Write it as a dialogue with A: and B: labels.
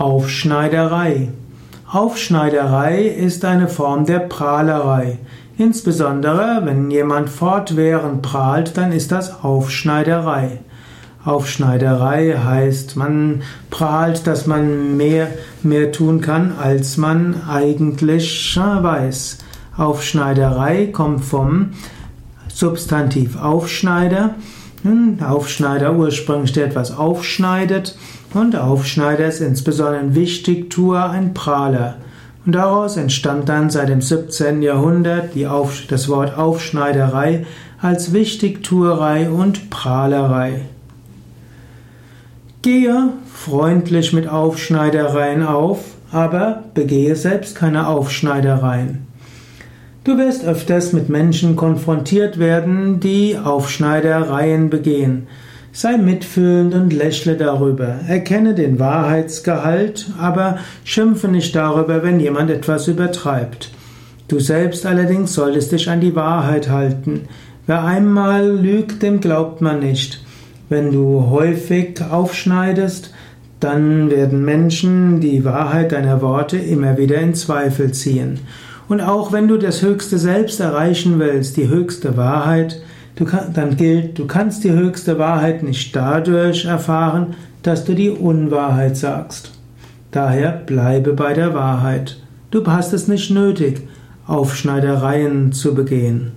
A: Aufschneiderei. Aufschneiderei ist eine Form der Prahlerei. Insbesondere wenn jemand fortwährend prahlt, dann ist das Aufschneiderei. Aufschneiderei heißt, man prahlt, dass man mehr, mehr tun kann, als man eigentlich weiß. Aufschneiderei kommt vom Substantiv Aufschneider. Aufschneider ursprünglich der etwas aufschneidet und Aufschneider ist insbesondere ein Wichtigtuer, ein Prahler. Und daraus entstand dann seit dem 17. Jahrhundert Auf, das Wort Aufschneiderei als Wichtigtuerei und Prahlerei. Gehe freundlich mit Aufschneidereien auf, aber begehe selbst keine Aufschneidereien. Du wirst öfters mit Menschen konfrontiert werden, die Aufschneidereien begehen. Sei mitfühlend und lächle darüber. Erkenne den Wahrheitsgehalt, aber schimpfe nicht darüber, wenn jemand etwas übertreibt. Du selbst allerdings solltest dich an die Wahrheit halten. Wer einmal lügt, dem glaubt man nicht. Wenn du häufig aufschneidest, dann werden Menschen die Wahrheit deiner Worte immer wieder in Zweifel ziehen. Und auch wenn du das höchste Selbst erreichen willst, die höchste Wahrheit, kann, dann gilt, du kannst die höchste Wahrheit nicht dadurch erfahren, dass du die Unwahrheit sagst. Daher bleibe bei der Wahrheit. Du hast es nicht nötig, Aufschneidereien zu begehen.